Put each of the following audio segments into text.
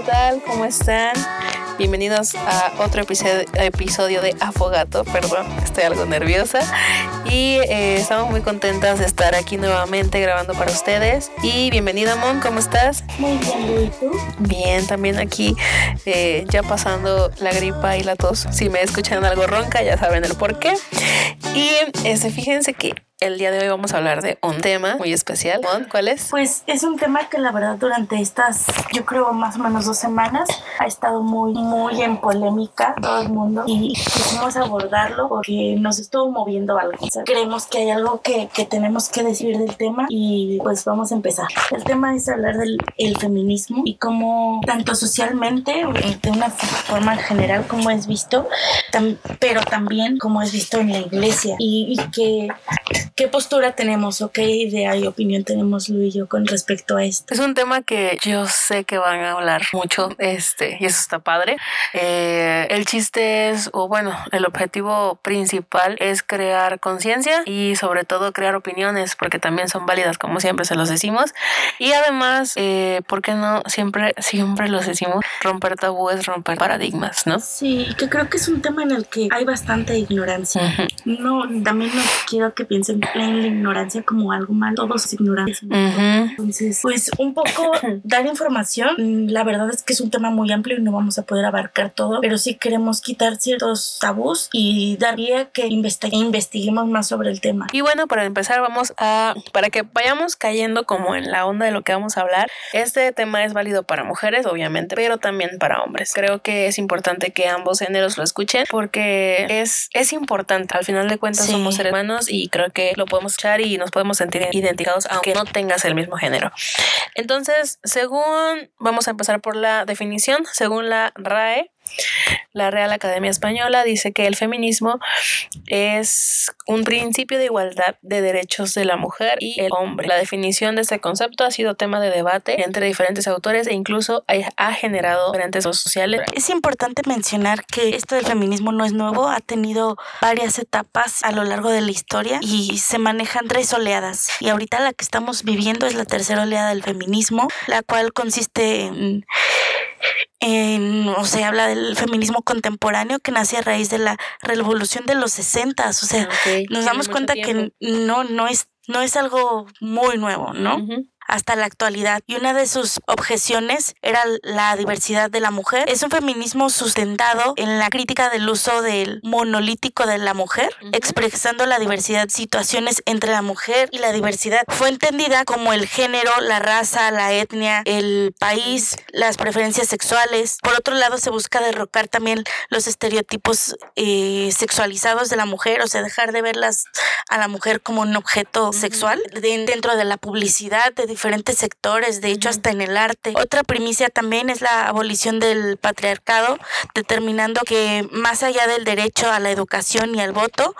¿qué tal? ¿Cómo están? Bienvenidos a otro episodio, de Afogato. Perdón, estoy algo nerviosa. Y eh, estamos muy contentas de estar aquí nuevamente grabando para ustedes. Y bienvenida, Mon, ¿cómo estás? Muy bien, ¿y tú? Bien, también aquí eh, ya pasando la gripa y la tos. Si me escuchan algo ronca, ya saben el por qué. Y este, fíjense que el día de hoy vamos a hablar de un tema muy especial. ¿Cuál es? Pues es un tema que la verdad durante estas, yo creo más o menos dos semanas, ha estado muy, muy en polémica todo el mundo y quisimos abordarlo porque nos estuvo moviendo algo. creemos que hay algo que, que, tenemos que decir del tema y pues vamos a empezar. El tema es hablar del el feminismo y cómo tanto socialmente, de una forma general como es visto, pero también como es visto en la iglesia y, y que ¿Qué postura tenemos o qué idea y opinión tenemos Luis y yo con respecto a esto? Es un tema que yo sé que van a hablar mucho, este, y eso está padre. Eh, el chiste es, o bueno, el objetivo principal es crear conciencia y sobre todo crear opiniones, porque también son válidas, como siempre se los decimos. Y además, eh, ¿por qué no? Siempre, siempre los decimos, romper tabúes, romper paradigmas, ¿no? Sí, que creo que es un tema en el que hay bastante ignorancia. No, también no quiero que piensen la ignorancia como algo malo, todos es ignorancia. Entonces, pues un poco dar información, la verdad es que es un tema muy amplio y no vamos a poder abarcar todo, pero sí queremos quitar ciertos tabús y dar vía que investiguemos más sobre el tema. Y bueno, para empezar vamos a, para que vayamos cayendo como en la onda de lo que vamos a hablar, este tema es válido para mujeres, obviamente, pero también para hombres. Creo que es importante que ambos géneros lo escuchen porque es, es importante, al final de cuentas somos hermanos y creo que lo podemos echar y nos podemos sentir identificados aunque no tengas el mismo género. Entonces, según, vamos a empezar por la definición, según la RAE, la Real Academia Española dice que el feminismo es un principio de igualdad de derechos de la mujer y el hombre. La definición de este concepto ha sido tema de debate entre diferentes autores e incluso ha generado diferentes sociales. Es importante mencionar que esto del feminismo no es nuevo, ha tenido varias etapas a lo largo de la historia y se manejan tres oleadas. Y ahorita la que estamos viviendo es la tercera oleada del feminismo, la cual consiste en o sea, habla del feminismo contemporáneo que nace a raíz de la revolución de los 60, o sea, nos damos cuenta que no, no es, no es algo muy nuevo, ¿no? Hasta la actualidad y una de sus objeciones era la diversidad de la mujer. Es un feminismo sustentado en la crítica del uso del monolítico de la mujer, expresando la diversidad situaciones entre la mujer y la diversidad. Fue entendida como el género, la raza, la etnia, el país, las preferencias sexuales. Por otro lado, se busca derrocar también los estereotipos eh, sexualizados de la mujer, o sea, dejar de verlas a la mujer como un objeto sexual dentro de la publicidad, de diferentes sectores, de hecho hasta en el arte. Otra primicia también es la abolición del patriarcado, determinando que más allá del derecho a la educación y al voto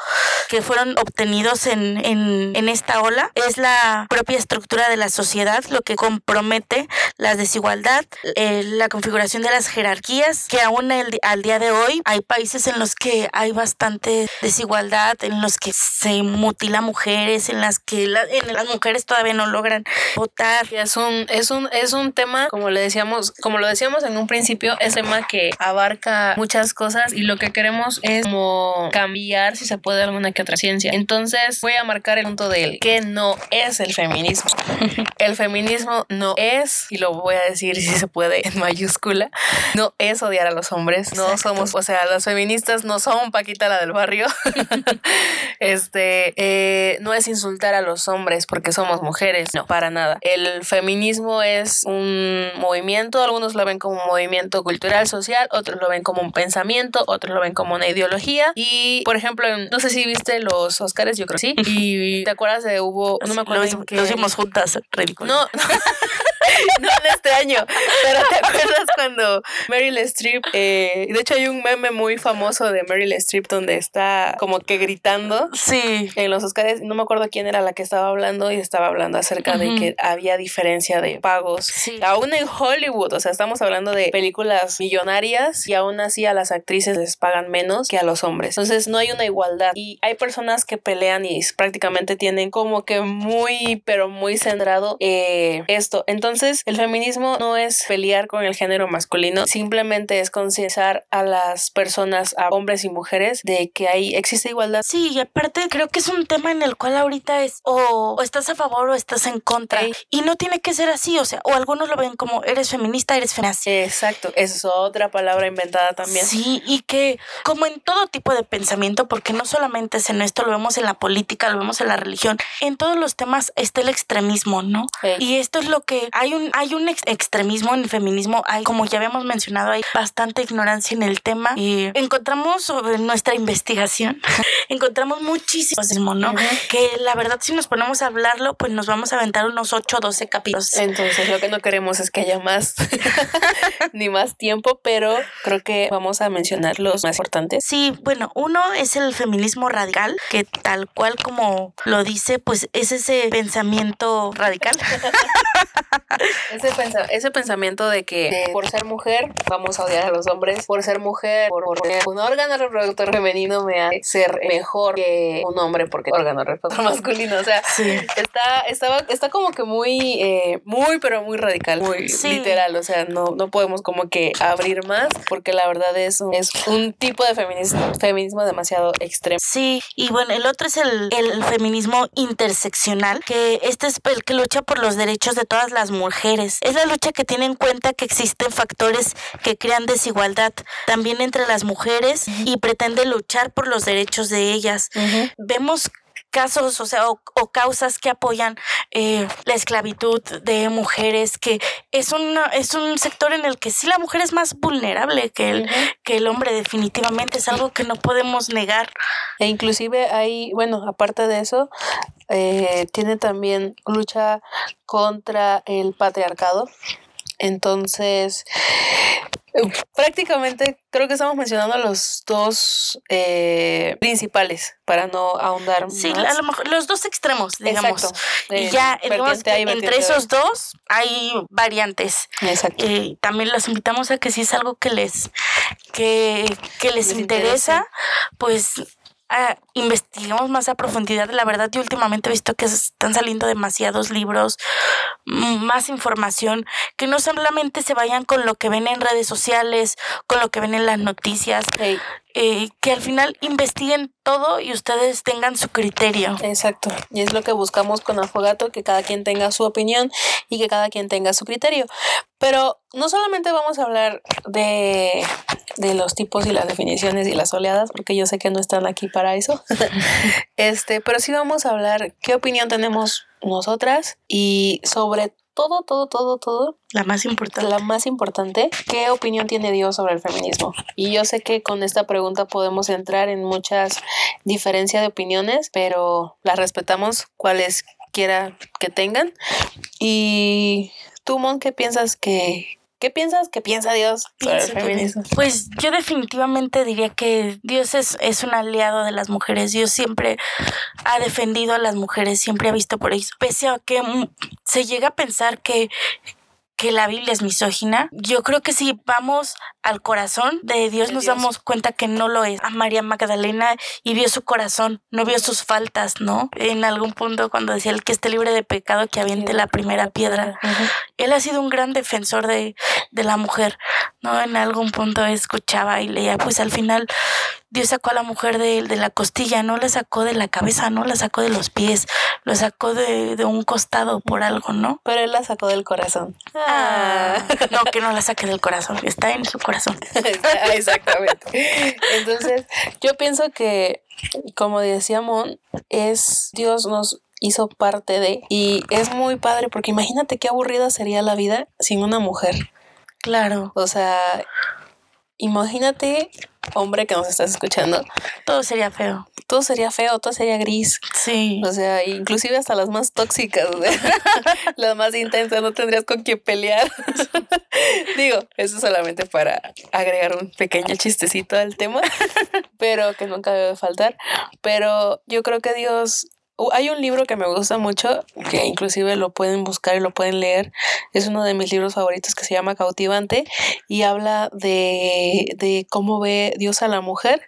que fueron obtenidos en, en, esta ola, es la propia estructura de la sociedad lo que compromete la desigualdad, eh, la configuración de las jerarquías, que aún el, al día de hoy hay países en los que hay bastante desigualdad, en los que se mutila mujeres, en las que en las mujeres todavía no logran votar es un, es un, es un tema, como le decíamos, como lo decíamos en un principio, es tema que abarca muchas cosas y lo que queremos es como cambiar, si se puede, alguna que otra ciencia. Entonces voy a marcar el punto del que no es el feminismo. el feminismo no es, y lo voy a decir si se puede en mayúscula, no es odiar a los hombres. No somos, o sea, las feministas no son Paquita la del barrio. este, eh, no es insultar a los hombres porque somos mujeres. No, para nada. El feminismo es un movimiento, algunos lo ven como un movimiento cultural, social, otros lo ven como un pensamiento, otros lo ven como una ideología. Y, por ejemplo, no sé si viste los Oscars, yo creo que sí. Y te acuerdas de hubo, no me acuerdo. Lo, que... hicimos juntas, ridículo. No, no. no en este año, pero ¿te acuerdas cuando Meryl Streep, eh, de hecho hay un meme muy famoso de Meryl Streep donde está como que gritando sí. en los Oscars, no me acuerdo quién era la que estaba hablando y estaba hablando acerca de que había diferencia de pagos, sí. aún en Hollywood, o sea, estamos hablando de películas millonarias y aún así a las actrices les pagan menos que a los hombres, entonces no hay una igualdad y hay personas que pelean y prácticamente tienen como que muy, pero muy centrado eh, esto, entonces el feminismo no es pelear con el género masculino, simplemente es concienciar a las personas, a hombres y mujeres, de que ahí existe igualdad. Sí, y aparte creo que es un tema en el cual ahorita es o, estás a favor o estás en contra. Y no tiene que ser así, o sea, o algunos lo ven como eres feminista, eres feminista. Exacto, esa es otra palabra inventada también. Sí, y que como en todo tipo de pensamiento, porque no solamente es en esto, lo vemos en la política, lo vemos en la religión, en todos los temas está el extremismo, ¿no? Y esto es lo que hay un hay un extremismo en el feminismo, hay como ya habíamos mencionado, hay bastante ignorancia en el tema y encontramos sobre nuestra investigación, encontramos muchísimo, ¿no? Que la verdad si nos ponemos a hablarlo, pues nos vamos a aventar unos 8 o 12 capítulos. Entonces, lo que no queremos es que haya más ni más tiempo, pero creo que vamos a mencionar los más importantes. Sí, bueno, uno es el feminismo radical, que tal cual como lo dice, pues es ese pensamiento radical. ese, pensamiento de que por ser mujer vamos a odiar a los hombres, por ser mujer, por, un órgano reproductor femenino me hace ser mejor que un hombre porque órgano reproductor masculino. O sea, está, estaba, está como que muy, eh, muy, pero muy radical, muy literal. O sea, no, no podemos como que abrir más porque la verdad es un, es un tipo de feminismo, feminismo demasiado extremo. Sí, y bueno, el otro es el, el feminismo interseccional, que este es el que lucha por los derechos de todas las mujeres. Es la lucha que tiene en cuenta que existen factores que crean desigualdad también entre las mujeres y pretende luchar por los derechos de ellas. Vemos casos, o sea, o, causas que apoyan eh, la esclavitud de mujeres, que es, una, es un sector en el que sí la mujer es más vulnerable que el, que el hombre, definitivamente, es algo que no podemos negar. E inclusive hay, bueno, aparte de eso, eh, tiene también lucha contra el patriarcado. Entonces, Prácticamente creo que estamos mencionando los dos eh, principales para no ahondar sí, a lo mejor los dos extremos, digamos. y ya entre esos dos hay variantes. Exacto. Eh, también los invitamos a que si es algo que les que, les, interesa, pues investigamos más a profundidad. La verdad, yo últimamente he visto que están saliendo demasiados libros, mm, más información, que no solamente se vayan con lo que ven en redes sociales, con lo que ven en las noticias, eh, que al final investiguen todo y ustedes tengan su criterio. Exacto. Y es lo que buscamos con Afogato, que cada quien tenga su opinión y que cada quien tenga su criterio. Pero no solamente vamos a hablar de, de los tipos y las definiciones y las oleadas, porque yo sé que no están aquí para eso. este, pero sí vamos a hablar qué opinión tenemos nosotras y sobre todo, todo, todo, todo. La más importante. La más importante. ¿Qué opinión tiene Dios sobre el feminismo? Y yo sé que con esta pregunta podemos entrar en muchas diferencias de opiniones, pero las respetamos cuales quiera que tengan. Y tú, Mon, ¿qué piensas que, ¿Qué piensas que piensa Dios sobre el feminismo? Pues yo definitivamente diría que Dios es, es un aliado de las mujeres. Dios siempre ha defendido a las mujeres, siempre ha visto por eso. Pese a que mm, se llega a pensar que que la Biblia es misógina, yo creo que si vamos al corazón de Dios nos damos cuenta que no lo es. A María Magdalena y vio su corazón, no vio sus faltas, ¿no? En algún punto cuando decía el que esté libre de pecado que aviente la primera piedra. Él ha sido un gran defensor de, de la mujer, ¿no? En algún punto escuchaba y leía, pues al final Dios sacó a la mujer de, de, la costilla, no la sacó de la cabeza, no la sacó de los pies, lo sacó de, de un costado por algo, ¿no? Pero él la sacó del corazón. Ah. No, que no la saque del corazón, está en su corazón. Exactamente. Entonces, yo pienso que, como decía Mon, es Dios nos hizo parte de y es muy padre porque imagínate qué aburrida sería la vida sin una mujer. Claro. O sea, imagínate hombre que nos estás escuchando, todo sería feo. Todo sería feo, todo sería gris. Sí. O sea, inclusive hasta las más tóxicas, las más intensas, no tendrías con quién pelear. Digo, eso solamente para agregar un pequeño chistecito al tema, pero que nunca debe faltar. Pero yo creo que Dios hay un libro que me gusta mucho, que inclusive lo pueden buscar y lo pueden leer. Es uno de mis libros favoritos que se llama Cautivante y habla de, de cómo ve Dios a la mujer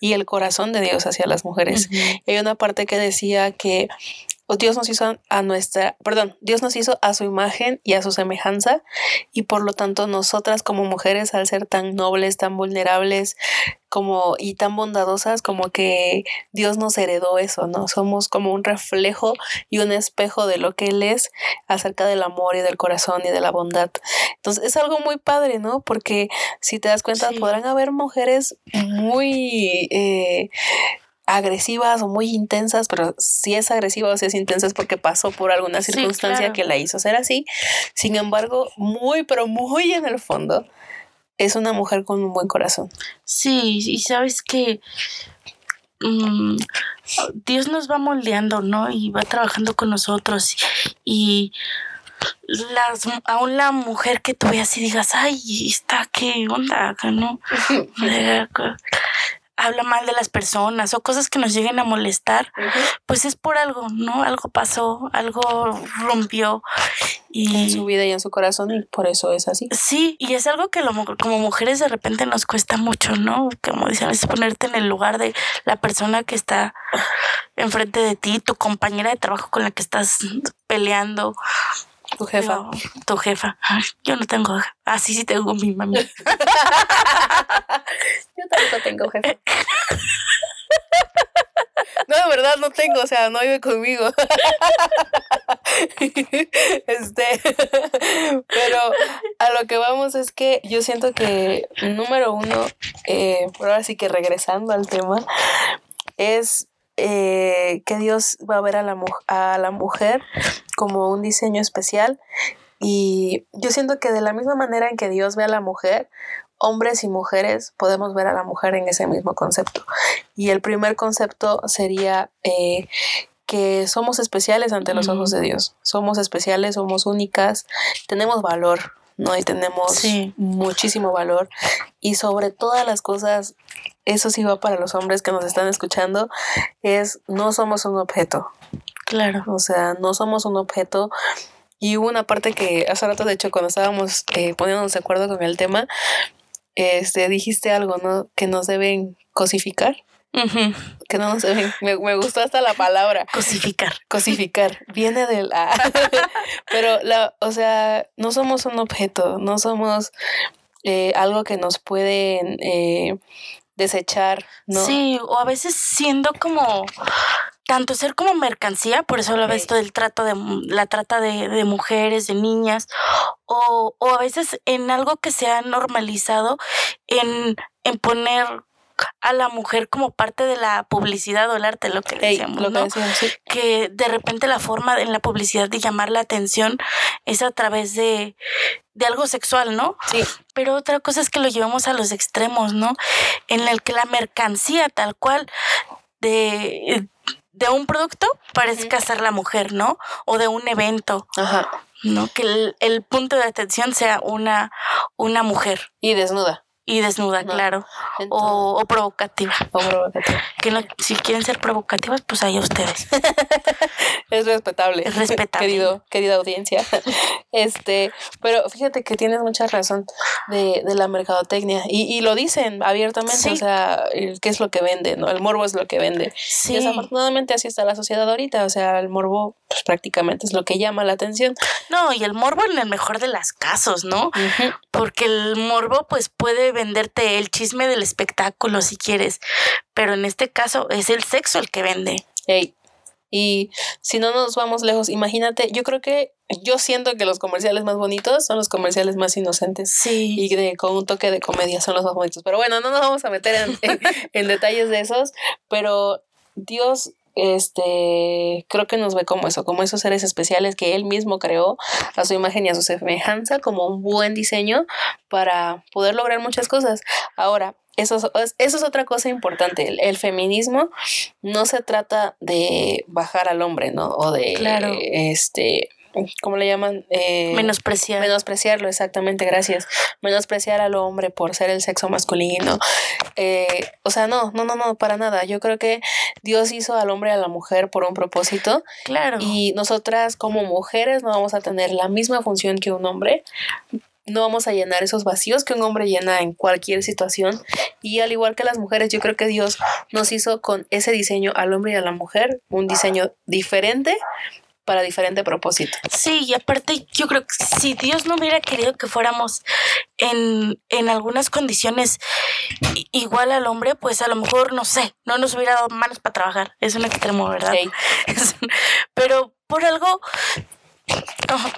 y el corazón de Dios hacia las mujeres. Hay una parte que decía que Dios nos hizo a nuestra, perdón, Dios nos hizo a su imagen y a su semejanza y por lo tanto nosotras como mujeres al ser tan nobles, tan vulnerables, como y tan bondadosas como que Dios nos heredó eso, ¿no? Somos como un reflejo y un espejo de lo que Él es acerca del amor y del corazón y de la bondad. Entonces es algo muy padre, ¿no? Porque si te das cuenta, podrán haber mujeres muy... Eh, agresivas o muy intensas, pero si es agresiva o si es intensa es porque pasó por alguna circunstancia que la hizo ser así. Sin embargo, muy, pero muy en el fondo, es una mujer con un buen corazón. Sí, y sabes que mm, Dios nos va moldeando, ¿no? Y va trabajando con nosotros. Y las, aún la mujer que tú veas y digas, ay, está, ¿qué onda? ¿No? habla mal de las personas o cosas que nos lleguen a molestar, pues es por algo, ¿no? Algo pasó, algo rompió y en su vida y en su corazón y por eso es así. Sí, y es algo que como mujeres de repente nos cuesta mucho, ¿no? Como dicen, es ponerte en el lugar de la persona que está enfrente de ti, tu compañera de trabajo con la que estás peleando. Tu jefa. tu jefa. yo no tengo. Ah, sí, sí tengo mi mami. Yo tampoco tengo jefe. No, de verdad no tengo, o sea, no vive conmigo. Este, pero a lo que vamos es que yo siento que, número uno, eh, por ahora sí que regresando al tema, es eh, que Dios va a ver a la, a la mujer como un diseño especial y yo siento que de la misma manera en que Dios ve a la mujer, hombres y mujeres podemos ver a la mujer en ese mismo concepto. Y el primer concepto sería eh, que somos especiales ante los ojos de Dios. Somos especiales, somos únicas, tenemos valor, ¿no? Y tenemos muchísimo valor. Y sobre todas las cosas, eso sí va para los hombres que nos están escuchando, es no somos un objeto. Claro. O sea, no somos un objeto. Y hubo una parte que hace rato, de hecho, cuando estábamos eh, poniéndonos de acuerdo con el tema, este, dijiste algo, ¿no? Que nos deben cosificar. Que no nos deben. Me, me, gustó hasta la palabra. Cosificar. Cosificar. Viene de la. Pero, la, o sea, no somos un objeto, no somos eh, algo que nos pueden eh, desechar, ¿no? Sí, o a veces siendo como tanto ser como mercancía, por eso habla esto del trato de la trata de, mujeres, de niñas, o, o, a veces en algo que se ha normalizado en, en poner a la mujer como parte de la publicidad o el arte, lo que decíamos, ¿no? Que de repente la forma en la publicidad de llamar la atención es a través de, de algo sexual, ¿no? Sí. Pero otra cosa es que lo llevamos a los extremos, ¿no? En el que la mercancía tal cual de de un producto parezca ser la mujer, ¿no? O de un evento. Ajá. ¿No? Que el, punto de atención sea una, una mujer. Y desnuda. Y desnuda, claro. o, provocativa. O provocativa. Que si quieren ser provocativas, pues ahí ustedes. es respetable. Es respetable. Querido, querida audiencia. Este, pero fíjate que tienes mucha razón de, de la mercadotecnia. Y, y, lo dicen abiertamente, o sea, qué es lo que vende, ¿no? El morbo es lo que vende. Sí. Y desafortunadamente así está la sociedad ahorita. O sea, el morbo pues, prácticamente es lo que llama la atención. No, y el morbo en el mejor de los casos, ¿no? Porque el morbo, pues, puede venderte el chisme del espectáculo si quieres, pero en este caso es el sexo el que vende. Y si no nos vamos lejos, imagínate, yo creo que yo siento que los comerciales más bonitos son los comerciales más inocentes. Sí. Y de, con un toque de comedia son los más bonitos. Pero bueno, no nos vamos a meter en detalles de esos, pero Dios este, creo que nos ve como eso, como esos seres especiales que él mismo creó a su imagen y a su semejanza, como un buen diseño para poder lograr muchas cosas. Ahora, eso es, eso es otra cosa importante. El, feminismo no se trata de bajar al hombre, ¿no? O de, claro. este, ¿cómo le llaman? Eh, Menospreciar. Menospreciarlo, exactamente, gracias. Menospreciar al hombre por ser el sexo masculino. Eh, o sea, no, no, no, no, para nada. Yo creo que Dios hizo al hombre y a la mujer por un propósito. Claro. Y nosotras como mujeres no vamos a tener la misma función que un hombre, no vamos a llenar esos vacíos que un hombre llena en cualquier situación. Y al igual que las mujeres, yo creo que Dios nos hizo con ese diseño al hombre y a la mujer, un diseño diferente para diferente propósito. Sí, y aparte yo creo que si Dios no hubiera querido que fuéramos en, en algunas condiciones igual al hombre, pues a lo mejor, no sé, no nos hubiera dado manos para trabajar. Es un extremo, ¿verdad? Sí. Pero por algo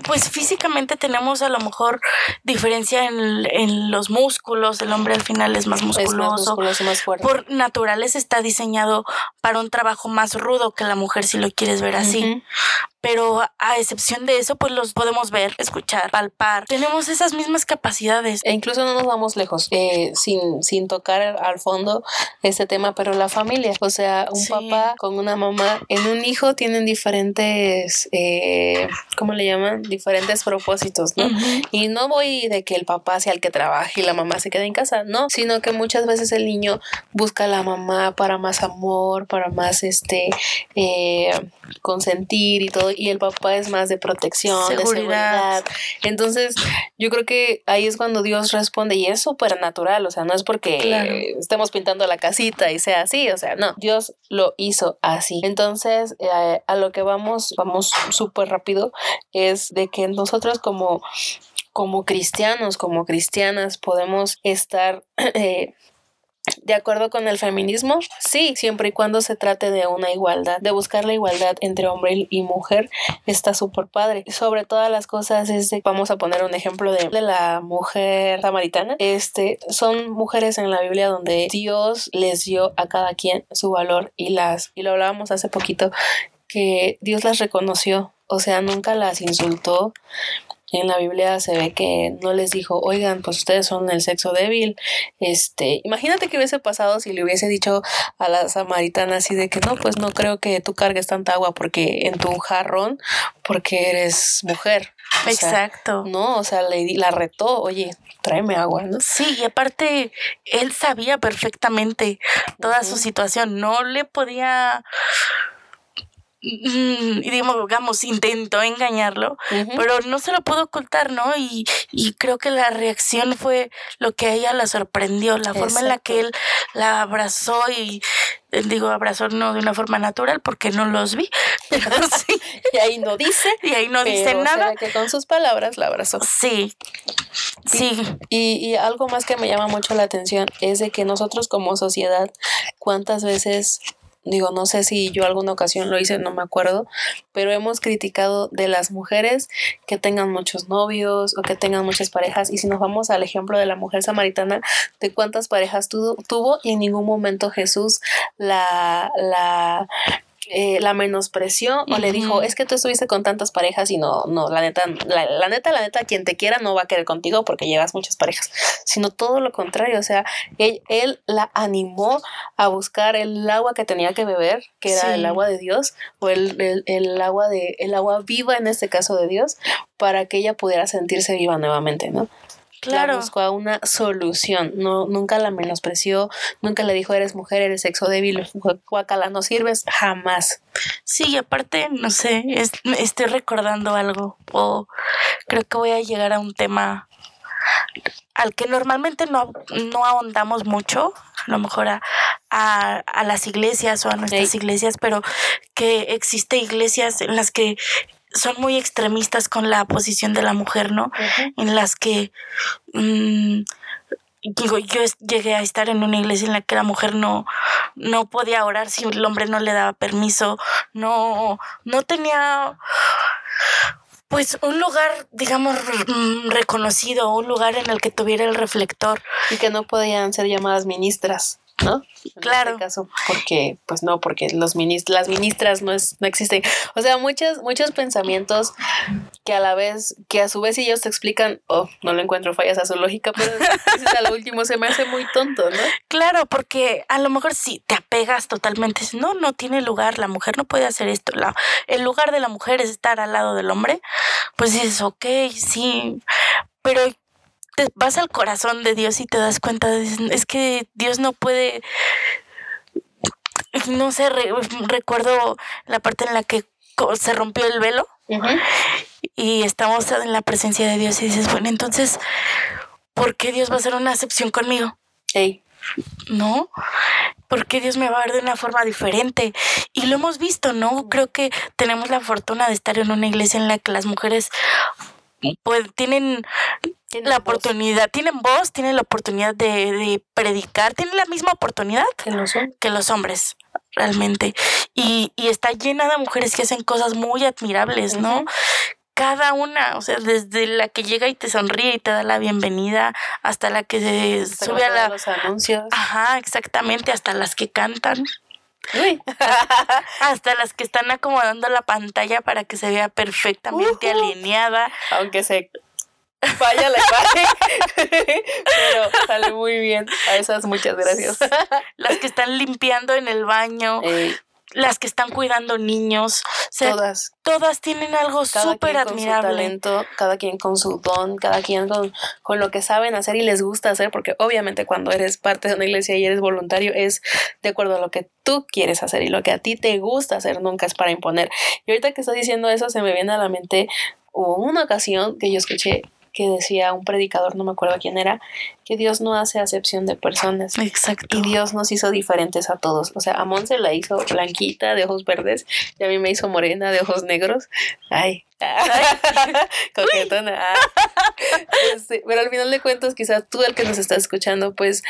pues físicamente tenemos a lo mejor diferencia en, los músculos, el hombre al final es más musculoso. más fuerte. Por naturales está diseñado para un trabajo más rudo que la mujer si lo quieres ver así pero a excepción de eso, pues los podemos ver, escuchar, palpar. Tenemos esas mismas capacidades. E incluso no nos vamos lejos, eh, sin, sin tocar al fondo este tema, pero la familia, o sea, un papá con una mamá en un hijo tienen diferentes, eh, ¿cómo le llaman? Diferentes propósitos, ¿no? Y no voy de que el papá sea el que trabaje y la mamá se quede en casa, no, sino que muchas veces el niño busca a la mamá para más amor, para más, este, eh, consentir y todo y el papá es más de protección, de seguridad. Entonces, yo creo que ahí es cuando Dios responde y es súper natural, o sea, no es porque estemos pintando la casita y sea así, o sea, no, Dios lo hizo así. Entonces, eh, a lo que vamos, vamos súper rápido, es de que nosotros como como cristianos, como cristianas, podemos estar eh, ¿De acuerdo con el feminismo? Sí, siempre y cuando se trate de una igualdad, de buscar la igualdad entre hombre y mujer, está súper padre. Sobre todas las cosas, vamos a poner un ejemplo de, de, la mujer samaritana. Este, son mujeres en la Biblia donde Dios les dio a cada quien su valor y las, y lo hablábamos hace poquito, que Dios las reconoció, o sea, nunca las insultó, en la Biblia se ve que no les dijo, oigan, pues ustedes son el sexo débil. Este, imagínate que hubiese pasado si le hubiese dicho a la samaritana así de que no, pues no creo que tú cargues tanta agua porque en tu jarrón, porque eres mujer. Exacto. no, o sea, le, la retó, oye, tráeme agua, ¿no? Sí, y aparte, él sabía perfectamente toda su situación, no le podía digamos, intentó engañarlo, pero no se lo pudo ocultar, ¿no? Y, y, creo que la reacción fue lo que a ella la sorprendió, la forma en la que él la abrazó y digo abrazó no de una forma natural porque no los vi, pero sí. y ahí no dice. Y ahí no dice nada. que con sus palabras la abrazó. Sí. Sí. Y, y algo más que me llama mucho la atención es de que nosotros como sociedad, ¿cuántas veces digo, no sé si yo alguna ocasión lo hice, no me acuerdo, pero hemos criticado de las mujeres que tengan muchos novios o que tengan muchas parejas. Y si nos vamos al ejemplo de la mujer samaritana, de cuántas parejas tuvo, y en ningún momento Jesús la, la eh, la menospreció o le dijo, es que tú estuviste con tantas parejas y no, no, la neta, la, neta, la neta, quien te quiera no va a querer contigo porque llevas muchas parejas, sino todo lo contrario, o sea, él, la animó a buscar el agua que tenía que beber, que era el agua de Dios, o el, el, agua de, el agua viva en este caso de Dios, para que ella pudiera sentirse viva nuevamente, ¿no? Claro. buscó a una solución. No, nunca la menospreció, nunca le dijo eres mujer, eres sexo débil, guacala, no sirves, jamás. Sí, y aparte, no sé, estoy recordando algo o creo que voy a llegar a un tema al que normalmente no, no ahondamos mucho, a lo mejor a, a, las iglesias o a nuestras iglesias, pero que existe iglesias en las que son muy extremistas con la posición de la mujer, ¿no? En las que mm, digo, yo llegué a estar en una iglesia en la que la mujer no, no podía orar si el hombre no le daba permiso, no, no tenía pues un lugar, digamos, mm, reconocido, un lugar en el que tuviera el reflector. Y que no podían ser llamadas ministras. ¿No? En claro. Este caso, porque, pues no, porque los las ministras no, es, no existen. O sea, muchos, muchos pensamientos que a la vez, que a su vez ellos te explican, oh, no le encuentro fallas a su lógica, pero a lo último se me hace muy tonto, ¿no? Claro, porque a lo mejor si te apegas totalmente, no, no tiene lugar, la mujer no puede hacer esto, la, el lugar de la mujer es estar al lado del hombre, pues dices, ok, sí, pero te vas al corazón de Dios y te das cuenta, de, es que Dios no puede, no sé, recuerdo la parte en la que se rompió el velo y estamos en la presencia de Dios y dices, bueno, entonces, ¿por qué Dios va a hacer una excepción conmigo? Ey. ¿No? ¿Por qué Dios me va a ver de una forma diferente? Y lo hemos visto, ¿no? Creo que tenemos la fortuna de estar en una iglesia en la que las mujeres pues tienen la oportunidad, tienen voz, tienen la oportunidad de, de, predicar, tienen la misma oportunidad que los, que los hombres, realmente. Y, y, está llena de mujeres que hacen cosas muy admirables, ¿no? cada una, o sea, desde la que llega y te sonríe y te da la bienvenida, hasta la que se sube a la... los anuncios. Ajá, exactamente, hasta las que cantan. Uy. hasta las que están acomodando la pantalla para que se vea perfectamente alineada. Aunque se vaya la imagen, pero sale muy bien. A esas muchas gracias. Las que están limpiando en el baño las que están cuidando niños. todas. Todas tienen algo súper admirable. Su talento, cada quien con su don, cada quien con, con lo que saben hacer y les gusta hacer, porque obviamente cuando eres parte de una iglesia y eres voluntario es de acuerdo a lo que tú quieres hacer y lo que a ti te gusta hacer, nunca es para imponer. Y ahorita que estás diciendo eso, se me viene a la mente una ocasión que yo escuché que decía un predicador, no me acuerdo quién era, que Dios no hace acepción de personas. Exacto. Y Dios nos hizo diferentes a todos. O sea, a Monse la hizo blanquita de ojos verdes y a mí me hizo morena de ojos negros. Ay, coquetona. Este, pero al final de cuentas, quizás tú el que nos estás escuchando, pues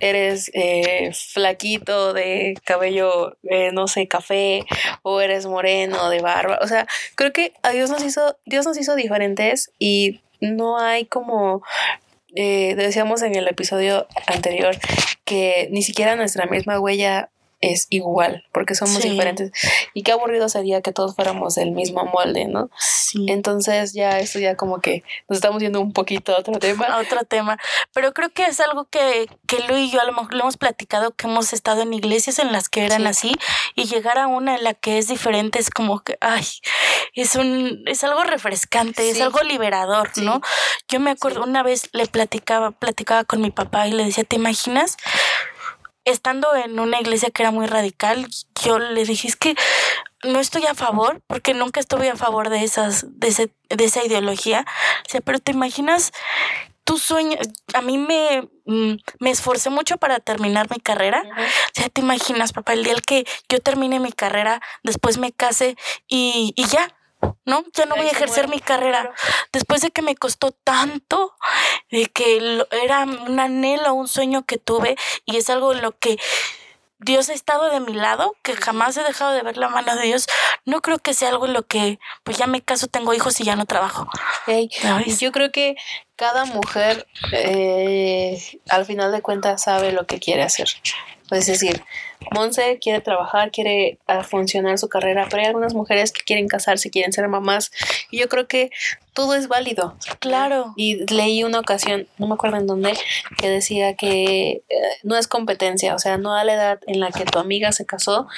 eres eh, flaquito de cabello, eh, no sé, café, o eres moreno de barba. O sea, creo que a Dios nos hizo, Dios nos hizo diferentes y no hay como eh, decíamos en el episodio anterior que ni siquiera nuestra misma huella es igual, porque somos diferentes. Y qué aburrido sería que todos fuéramos del mismo molde, ¿no? Sí. Entonces ya esto ya como que nos estamos yendo un poquito a otro tema. A otro tema. Pero creo que es algo que, que Lu y yo a lo mejor lo hemos platicado, que hemos estado en iglesias en las que eran así, y llegar a una en la que es diferente es como que, ay, es un, es algo refrescante, es algo liberador, ¿no? Yo me acuerdo una vez le platicaba, platicaba con mi papá y le decía, ¿te imaginas? Estando en una iglesia que era muy radical, yo le dije, es que no estoy a favor, porque nunca estuve a favor de esas, de, ese, de esa ideología. O sea, pero te imaginas tu sueño, a mí me, mm, me esforcé mucho para terminar mi carrera. O sea, te imaginas, papá, el día que yo termine mi carrera, después me case y, y ya, ¿no? Ya no voy a ejercer mi carrera. Después de que me costó tanto, de que era un anhelo, un sueño que tuve y es algo en lo que Dios ha estado de mi lado, que jamás he dejado de ver la mano de Dios. No creo que sea algo en lo que, pues ya me caso, tengo hijos y ya no trabajo. yo creo que cada mujer, eh, al final de cuentas, sabe lo que quiere hacer. Es decir, Monse quiere trabajar, quiere ah, funcionar su carrera, pero hay algunas mujeres que quieren casarse, quieren ser mamás. Y yo creo que todo es válido. Claro. Y leí una ocasión, no me acuerdo en dónde, que decía que eh, no es competencia, o sea, no a la edad en la que tu amiga se casó,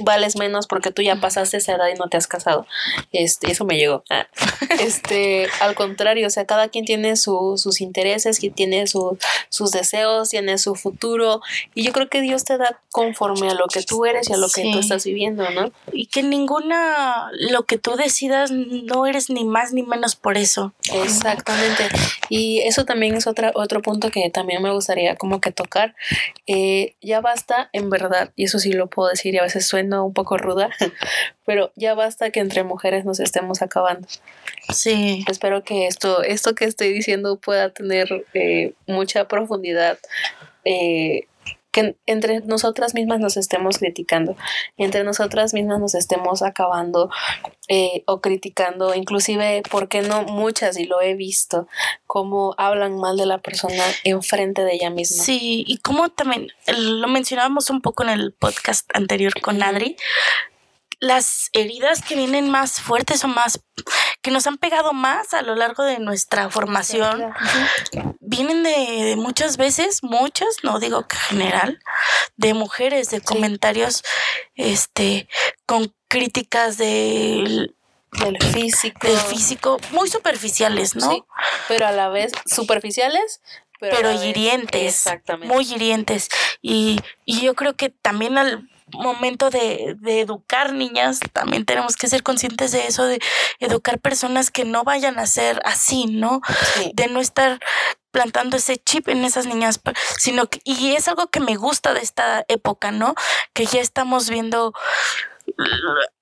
vales menos porque tú ya pasaste esa edad y no te has casado. Este, eso me llegó. Ah. Este, al contrario, o sea, cada quien tiene sus intereses, y tiene sus deseos, tiene su futuro. Y yo creo que Dios te da conforme a lo que tú eres y a lo que tú estás viviendo, ¿no? Y que ninguna, lo que tú decidas, no eres ni más ni menos por eso. Exactamente. Y eso también es otra, otro punto que también me gustaría como que tocar. Eh, ya basta, en verdad, y eso sí lo puedo decir y a veces suena un poco ruda, pero ya basta que entre mujeres nos estemos acabando. Sí. Espero que esto, esto que estoy diciendo pueda tener eh, mucha profundidad. Eh, que entre nosotras mismas nos estemos criticando, entre nosotras mismas nos estemos acabando eh, o criticando, inclusive, ¿por qué no? Muchas, y lo he visto, cómo hablan mal de la persona enfrente de ella misma. Sí, y como también lo mencionábamos un poco en el podcast anterior con Adri, las heridas que vienen más fuertes o más que nos han pegado más a lo largo de nuestra formación vienen de, muchas veces, muchas, no digo que general, de mujeres, de comentarios este con críticas del del físico. Del físico, muy superficiales, ¿no? Sí, pero a la vez superficiales, pero, hirientes. Exactamente. Muy hirientes. Y, y yo creo que también al momento de, de, educar niñas, también tenemos que ser conscientes de eso, de educar personas que no vayan a ser así, ¿no? De no estar plantando ese chip en esas niñas, sino que, y es algo que me gusta de esta época, ¿no? Que ya estamos viendo,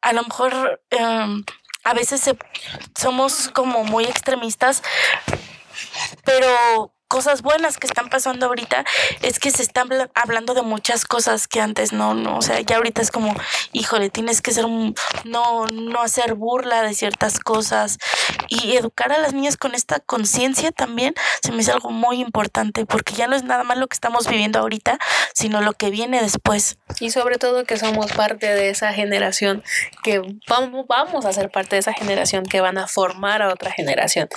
a lo mejor em, a veces somos como muy extremistas, pero cosas buenas que están pasando ahorita es que se están hablando de muchas cosas que antes no, no, o sea, ya ahorita es como, híjole, tienes que ser un, no, no hacer burla de ciertas cosas y educar a las niñas con esta conciencia también se me hace algo muy importante porque ya no es nada más lo que estamos viviendo ahorita, sino lo que viene después. Y sobre todo que somos parte de esa generación que vamos, vamos a ser parte de esa generación que van a formar a otra generación.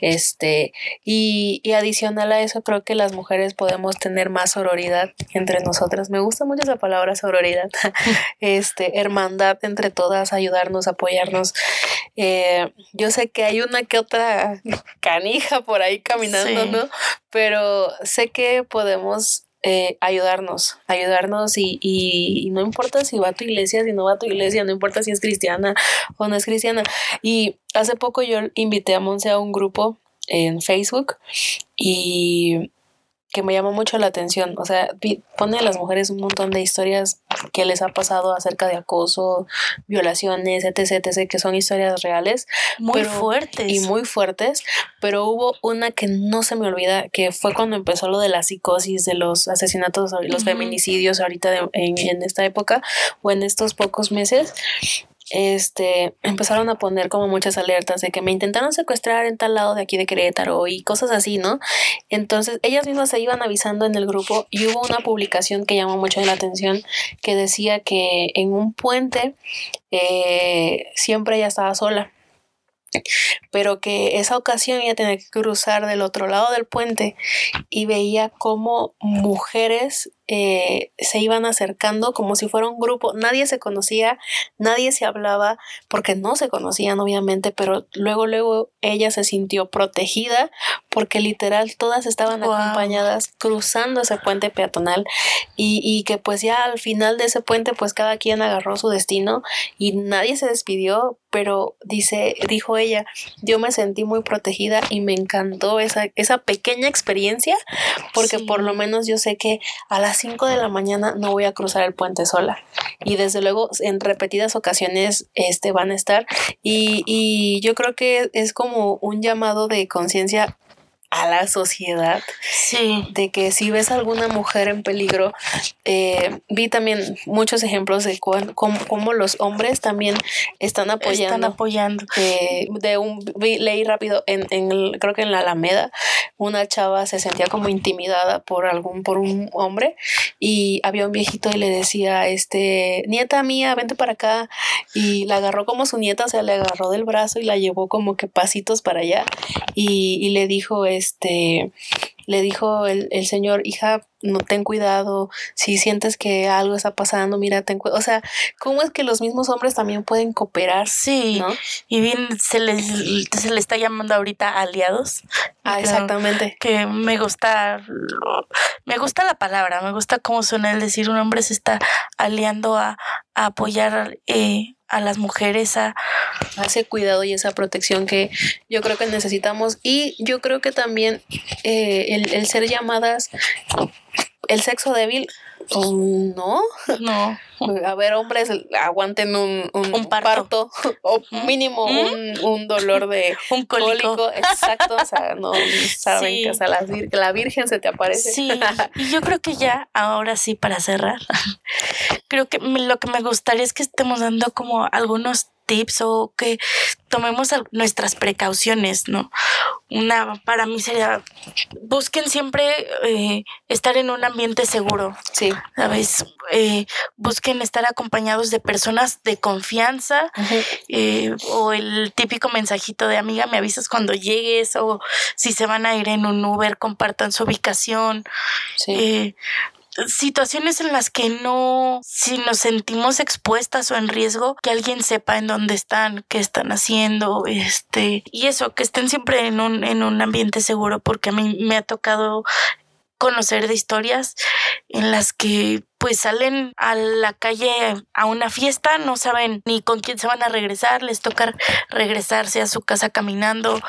Este, y, y adicional a eso, creo que las mujeres podemos tener más sororidad entre nosotras. Me gusta mucho esa palabra sororidad. este, hermandad entre todas, ayudarnos, apoyarnos. Eh, yo sé que hay una que otra canija por ahí caminando, ¿no? Pero sé que podemos eh, ayudarnos, ayudarnos y, y, no importa si va a tu iglesia, si no va a tu iglesia, no importa si es cristiana o no es cristiana. Y hace poco yo invité a Monse a un grupo en Facebook y que me llamó mucho la atención. O sea, pone a las mujeres un montón de historias que les ha pasado acerca de acoso, violaciones, etc, etc, que son historias reales. Muy fuertes. Y muy fuertes. Pero hubo una que no se me olvida, que fue cuando empezó lo de la psicosis, de los asesinatos, los feminicidios ahorita en, en esta época o en estos pocos meses este, empezaron a poner como muchas alertas de que me intentaron secuestrar en tal lado de aquí de Querétaro y cosas así, ¿no? Entonces ellas mismas se iban avisando en el grupo y hubo una publicación que llamó mucho la atención que decía que en un puente eh, siempre ella estaba sola pero que esa ocasión ella tenía que cruzar del otro lado del puente y veía cómo mujeres eh, se iban acercando como si fuera un grupo. Nadie se conocía, nadie se hablaba porque no se conocían obviamente, pero luego, luego ella se sintió protegida porque literal todas estaban acompañadas cruzando ese puente peatonal y, y que pues ya al final de ese puente pues cada quien agarró su destino y nadie se despidió, pero dice, dijo ella, yo me sentí muy protegida y me encantó esa, esa pequeña experiencia porque por lo menos yo sé que a las 5 de la mañana no voy a cruzar el puente sola. Y desde luego en repetidas ocasiones este, van a estar. Y, y yo creo que es como un llamado de conciencia a la sociedad. Sí. De que si ves a alguna mujer en peligro, eh, vi también muchos ejemplos de cómo, los hombres también están apoyando. Están apoyando. Eh, de un, vi, leí rápido en, en creo que en la Alameda, una chava se sentía como intimidada por algún, por un hombre y había un viejito y le decía, este, nieta mía, vente para acá. Y la agarró como su nieta, o sea, le agarró del brazo y la llevó como que pasitos para allá y, y le dijo, este, le dijo el, el, señor, hija, no ten cuidado, si sientes que algo está pasando, mira, ten cuidado. O sea, ¿cómo es que los mismos hombres también pueden cooperar? Sí, y bien se les, se le está llamando ahorita aliados. Ah, exactamente. Que me gusta, me gusta la palabra, me gusta cómo suena el decir un hombre se está aliando a, a apoyar eh, a las mujeres a, ese cuidado y esa protección que yo creo que necesitamos y yo creo que también eh, el, el ser llamadas el sexo débil no. No. A ver, hombres, aguanten un, un, parto. o mínimo un, dolor de un cólico. Exacto. O sea, no saben que la, la, Virgen se te aparece. Sí. Y yo creo que ya, ahora sí, para cerrar, creo que lo que me gustaría es que estemos dando como algunos tips o que tomemos nuestras precauciones, ¿no? Una para mí sería busquen siempre eh, estar en un ambiente seguro. Sí. ¿Sabes? Eh, busquen estar acompañados de personas de confianza eh, o el típico mensajito de amiga, me avisas cuando llegues o si se van a ir en un Uber, compartan su ubicación. Sí situaciones en las que no, si nos sentimos expuestas o en riesgo, que alguien sepa en dónde están, qué están haciendo, este, y eso, que estén siempre en un, en un ambiente seguro, porque a mí me ha tocado conocer de historias en las que pues salen a la calle a una fiesta, no saben ni con quién se van a regresar, les toca regresarse a su casa caminando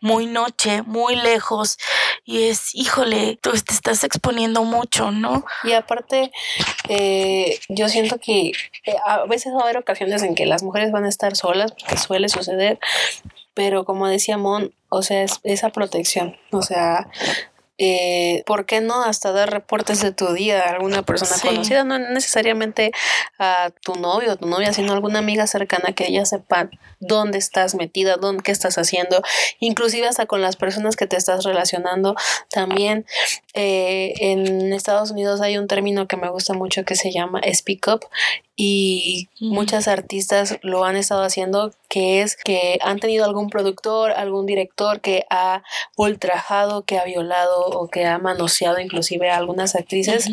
muy noche, muy lejos y es, híjole, tú te estás exponiendo mucho, ¿no? Y aparte, eh, yo siento que eh, a veces va a haber ocasiones en que las mujeres van a estar solas, porque suele suceder, pero como decía Mon, o sea, es esa protección, o sea, eh, ¿por qué no hasta dar reportes de tu día a alguna persona conocida? No necesariamente a tu novio o tu novia, sino a alguna amiga cercana que ella sepa dónde estás metida, dónde, qué estás haciendo, inclusive hasta con las personas que te estás relacionando. También eh, en Estados Unidos hay un término que me gusta mucho que se llama speak up y muchas artistas lo han estado haciendo, que es que han tenido algún productor, algún director que ha ultrajado, que ha violado o que ha manoseado inclusive a algunas actrices.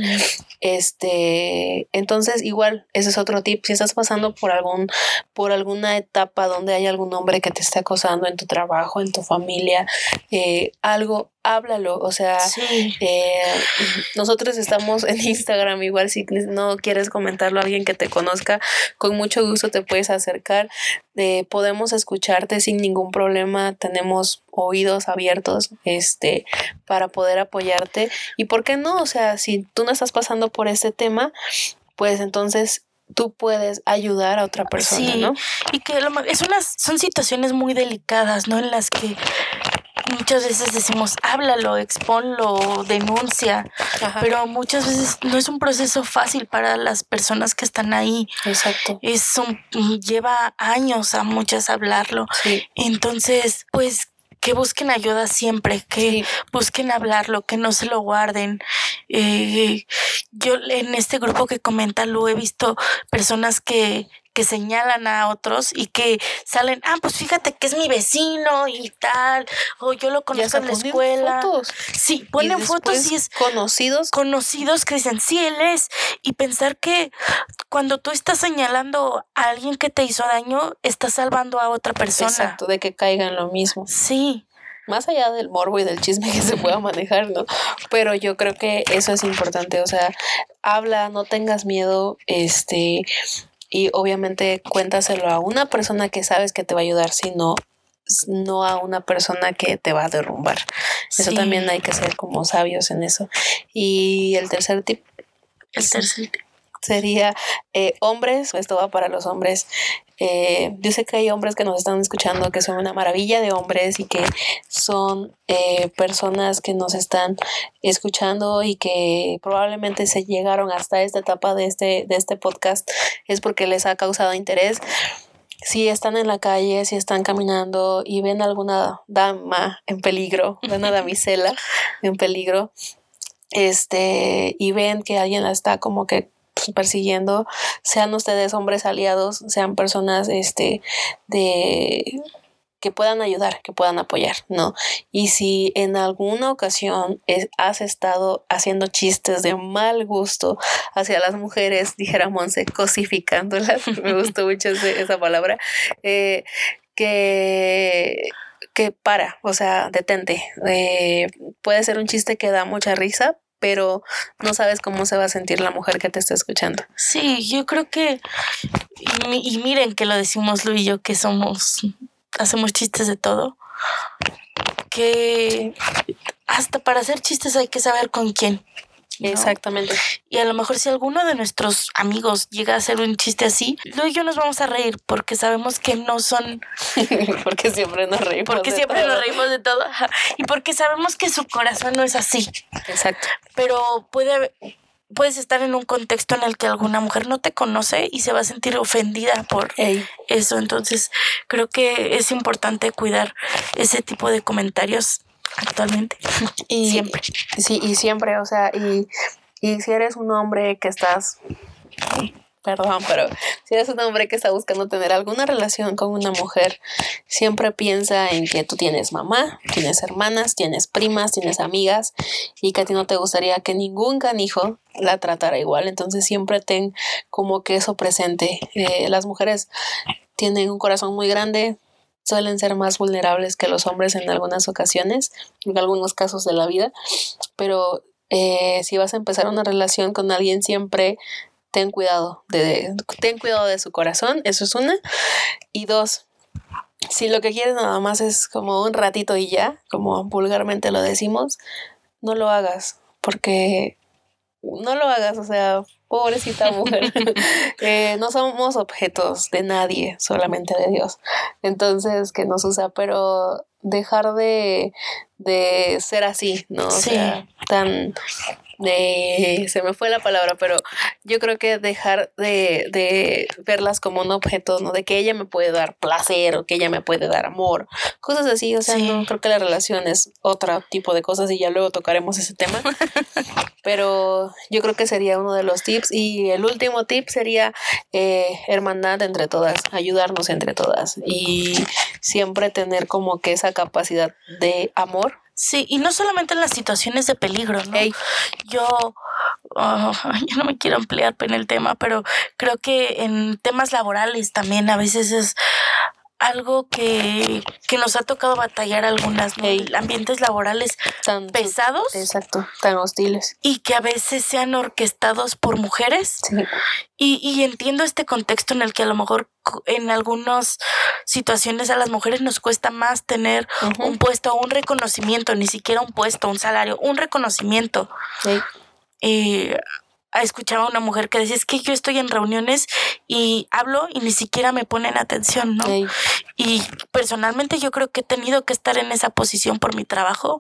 Este, entonces igual, ese es otro tip. Si estás pasando por algún, por alguna etapa donde hay algún hombre que te esté acosando en tu trabajo, en tu familia, eh, algo, háblalo, o sea, eh, nosotros estamos en Instagram, igual si no quieres comentarlo a alguien que te conozca, con mucho gusto te puedes acercar, eh, podemos escucharte sin ningún problema, tenemos oídos abiertos este, para poder apoyarte y por qué no, o sea, si tú no estás pasando por este tema, pues entonces tú puedes ayudar a otra persona, ¿no? Y que es unas, son situaciones muy delicadas, ¿no? En las que muchas veces decimos, háblalo, expónlo, denuncia, pero muchas veces no es un proceso fácil para las personas que están ahí. Exacto. Es un, lleva años a muchas hablarlo. Entonces, pues que busquen ayuda siempre, que busquen hablarlo, que no se lo guarden. Eh, yo en este grupo que comenta lo he visto personas que que señalan a otros y que salen, ah, pues fíjate que es mi vecino y tal, o yo lo conozco en la escuela. Fotos. Sí, ponen fotos y es conocidos. Conocidos que dicen, sí, él es. Y pensar que cuando tú estás señalando a alguien que te hizo daño, estás salvando a otra persona. Exacto, de que caiga en lo mismo. Sí más allá del morbo y del chisme que se pueda manejar, ¿no? Pero yo creo que eso es importante, o sea, habla, no tengas miedo, este, y obviamente cuéntaselo a una persona que sabes que te va a ayudar, sino no a una persona que te va a derrumbar. Eso también hay que ser como sabios en eso. Y el tercer tip. El tercer tip sería eh, hombres, esto va para los hombres. Eh, yo sé que hay hombres que nos están escuchando que son una maravilla de hombres y que son eh, personas que nos están escuchando y que probablemente se llegaron hasta esta etapa de este, de este podcast es porque les ha causado interés. Si están en la calle, si están caminando y ven alguna dama en peligro, una damisela en peligro, este, y ven que alguien la está como que persiguiendo, sean ustedes hombres aliados, sean personas este de que puedan ayudar, que puedan apoyar, ¿no? Y si en alguna ocasión has estado haciendo chistes de mal gusto hacia las mujeres, dijera Monse, cosificándolas, me gustó mucho esa palabra, eh, que que para, o sea, detente. Eh, puede ser un chiste que da mucha risa, pero no sabes cómo se va a sentir la mujer que te está escuchando. Sí, yo creo que, y, miren que lo decimos Lu y yo, que somos, hacemos chistes de todo, que hasta para hacer chistes hay que saber con quién. Exactamente. Y a lo mejor si alguno de nuestros amigos llega a hacer un chiste así, luego y yo nos vamos a reír porque sabemos que no son... porque siempre nos reímos. Porque siempre nos reímos de todo. Y porque sabemos que su corazón no es así. Exacto. Pero puede puedes estar en un contexto en el que alguna mujer no te conoce y se va a sentir ofendida por eso. Entonces, creo que es importante cuidar ese tipo de comentarios actualmente. Y siempre. Sí, y siempre, o sea, y, y si eres un hombre que estás perdón, pero si eres un hombre que está buscando tener alguna relación con una mujer, siempre piensa en que tú tienes mamá, tienes hermanas, tienes primas, tienes amigas y que a ti no te gustaría que ningún canijo la tratara igual. Entonces siempre ten como que eso presente. Eh, las mujeres tienen un corazón muy grande, suelen ser más vulnerables que los hombres en algunas ocasiones, en algunos casos de la vida, pero eh, si vas a empezar una relación con alguien, siempre ten cuidado de, ten cuidado de su corazón, eso es una. Y dos, si lo que quieres nada más es como un ratito y ya, como vulgarmente lo decimos, no lo hagas, porque no lo hagas, o sea, pobrecita mujer. Eh, no somos objetos de nadie, solamente de Dios. Entonces, que nos usa, pero dejar de, de ser así, ¿no? O sea, tan de, se me fue la palabra, pero yo creo que dejar de, de, verlas como un objeto, ¿no? De que ella me puede dar placer o que ella me puede dar amor, cosas así, o sea, no creo que la relación es otro tipo de cosas y ya luego tocaremos ese tema, pero yo creo que sería uno de los tips. Y el último tip sería eh, hermandad entre todas, ayudarnos entre todas y siempre tener como que esa capacidad de amor. Sí, y no solamente en las situaciones de peligro, ¿no? Yo, oh, yo no me quiero ampliar en el tema, pero creo que en temas laborales también a veces es algo que, que nos ha tocado batallar algunas, ¿no? ambientes laborales tan pesados. Exacto, tan hostiles. Y que a veces sean orquestados por mujeres. Sí. Y, y entiendo este contexto en el que a lo mejor en algunas situaciones a las mujeres nos cuesta más tener un puesto, un reconocimiento, ni siquiera un puesto, un salario, un reconocimiento. Sí. Eh, escuchaba a una mujer que decía, es que yo estoy en reuniones y hablo y ni siquiera me ponen atención, ¿no? Y personalmente yo creo que he tenido que estar en esa posición por mi trabajo,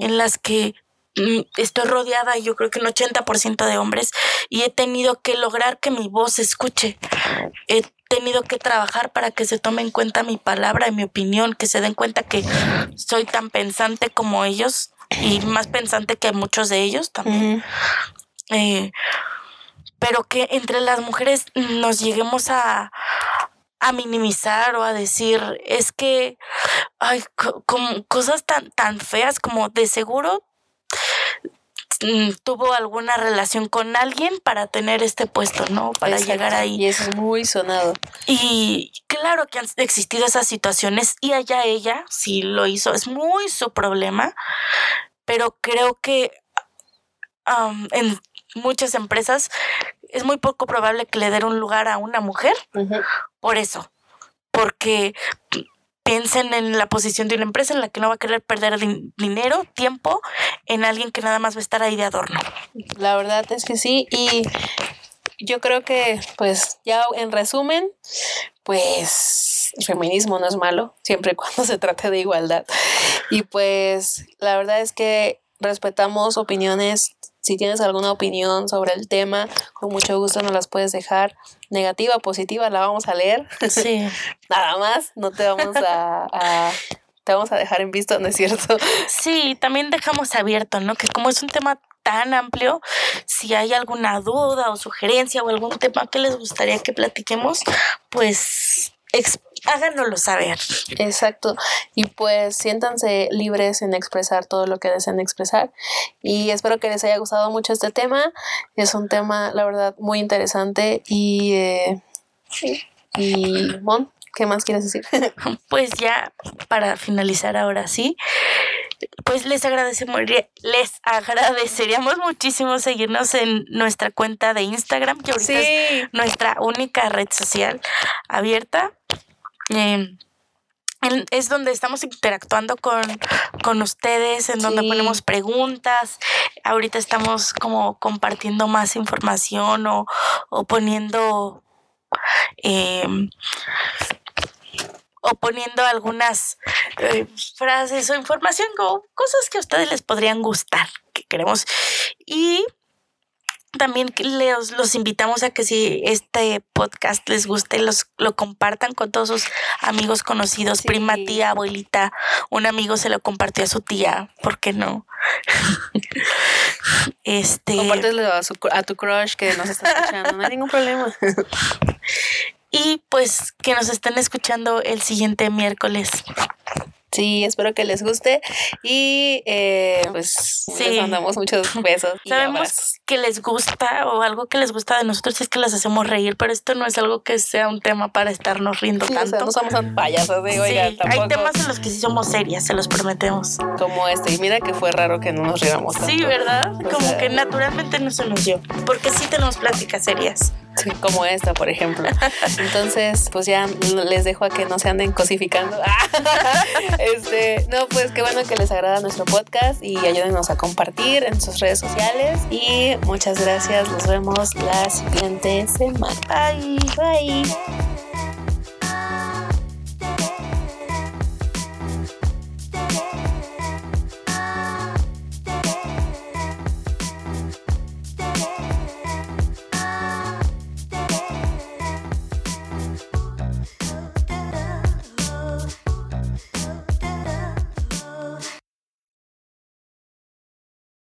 en las que mm, estoy rodeada, yo creo que un 80% de hombres, y he tenido que lograr que mi voz se escuche. He tenido que trabajar para que se tome en cuenta mi palabra y mi opinión, que se den cuenta que soy tan pensante como ellos y más pensante que muchos de ellos también. Eh, pero que entre las mujeres nos lleguemos a, a minimizar o a decir, es que hay como cosas tan, tan feas como de seguro mm, tuvo alguna relación con alguien para tener este puesto, ¿no? Para llegar ahí. Y eso es muy sonado. Y claro que han existido esas situaciones y allá ella sí lo hizo, es muy su problema, pero creo que en muchas empresas es muy poco probable que le den un lugar a una mujer por eso, porque piensen en la posición de una empresa en la que no va a querer perder dinero, tiempo en alguien que nada más va a estar ahí de adorno. La verdad es que sí y yo creo que pues ya en resumen, pues el feminismo no es malo, siempre y cuando se trate de igualdad. Y pues la verdad es que respetamos opiniones si tienes alguna opinión sobre el tema, con mucho gusto nos las puedes dejar. Negativa, positiva, la vamos a leer. Sí. Nada más, no te vamos a, te vamos a dejar en visto, ¿no es cierto? Sí, también dejamos abierto, ¿no? Que como es un tema tan amplio, si hay alguna duda o sugerencia o algún tema que les gustaría que platiquemos, pues háganoslo saber. Exacto. Y pues siéntanse libres en expresar todo lo que deseen expresar. Y espero que les haya gustado mucho este tema. Es un tema, la verdad, muy interesante. Y, eh, y Mon, ¿qué más quieres decir? pues ya para finalizar ahora sí. Pues les agradecemos, les agradeceríamos muchísimo seguirnos en nuestra cuenta de Instagram, que ahorita es nuestra única red social abierta. Em, es donde estamos interactuando con, con ustedes, en donde ponemos preguntas. Ahorita estamos como compartiendo más información o, o poniendo em, o poniendo algunas eh, frases o información o cosas que a ustedes les podrían gustar, que queremos. Y también les, los invitamos a que si este podcast les guste, los, lo compartan con todos sus amigos conocidos, prima, tía, abuelita. Un amigo se lo compartió a su tía, ¿por qué no? este. Compártelo a, a tu crush que nos está escuchando, no hay ningún problema. y pues que nos estén escuchando el siguiente miércoles. Sí, espero que les guste y eh, pues les mandamos muchos besos. Y Sabemos que les gusta o algo que les gusta de nosotros es que las hacemos reír, pero esto no es algo que sea un tema para estarnos riendo tanto. no somos payasas de, oiga, Hay temas en los que sí somos serias, se los prometemos. Como este, y mira que fue raro que no nos riéramos tanto. Sí, ¿verdad? Como que naturalmente no se nos dio, porque sí tenemos pláticas serias. Como esta, por ejemplo. Entonces, pues ya les dejo a que no se anden cosificando. este, no, pues qué bueno que les agrada nuestro podcast y ayúdenos a compartir en sus redes sociales. Y muchas gracias. Nos vemos la siguiente semana. Bye. Bye.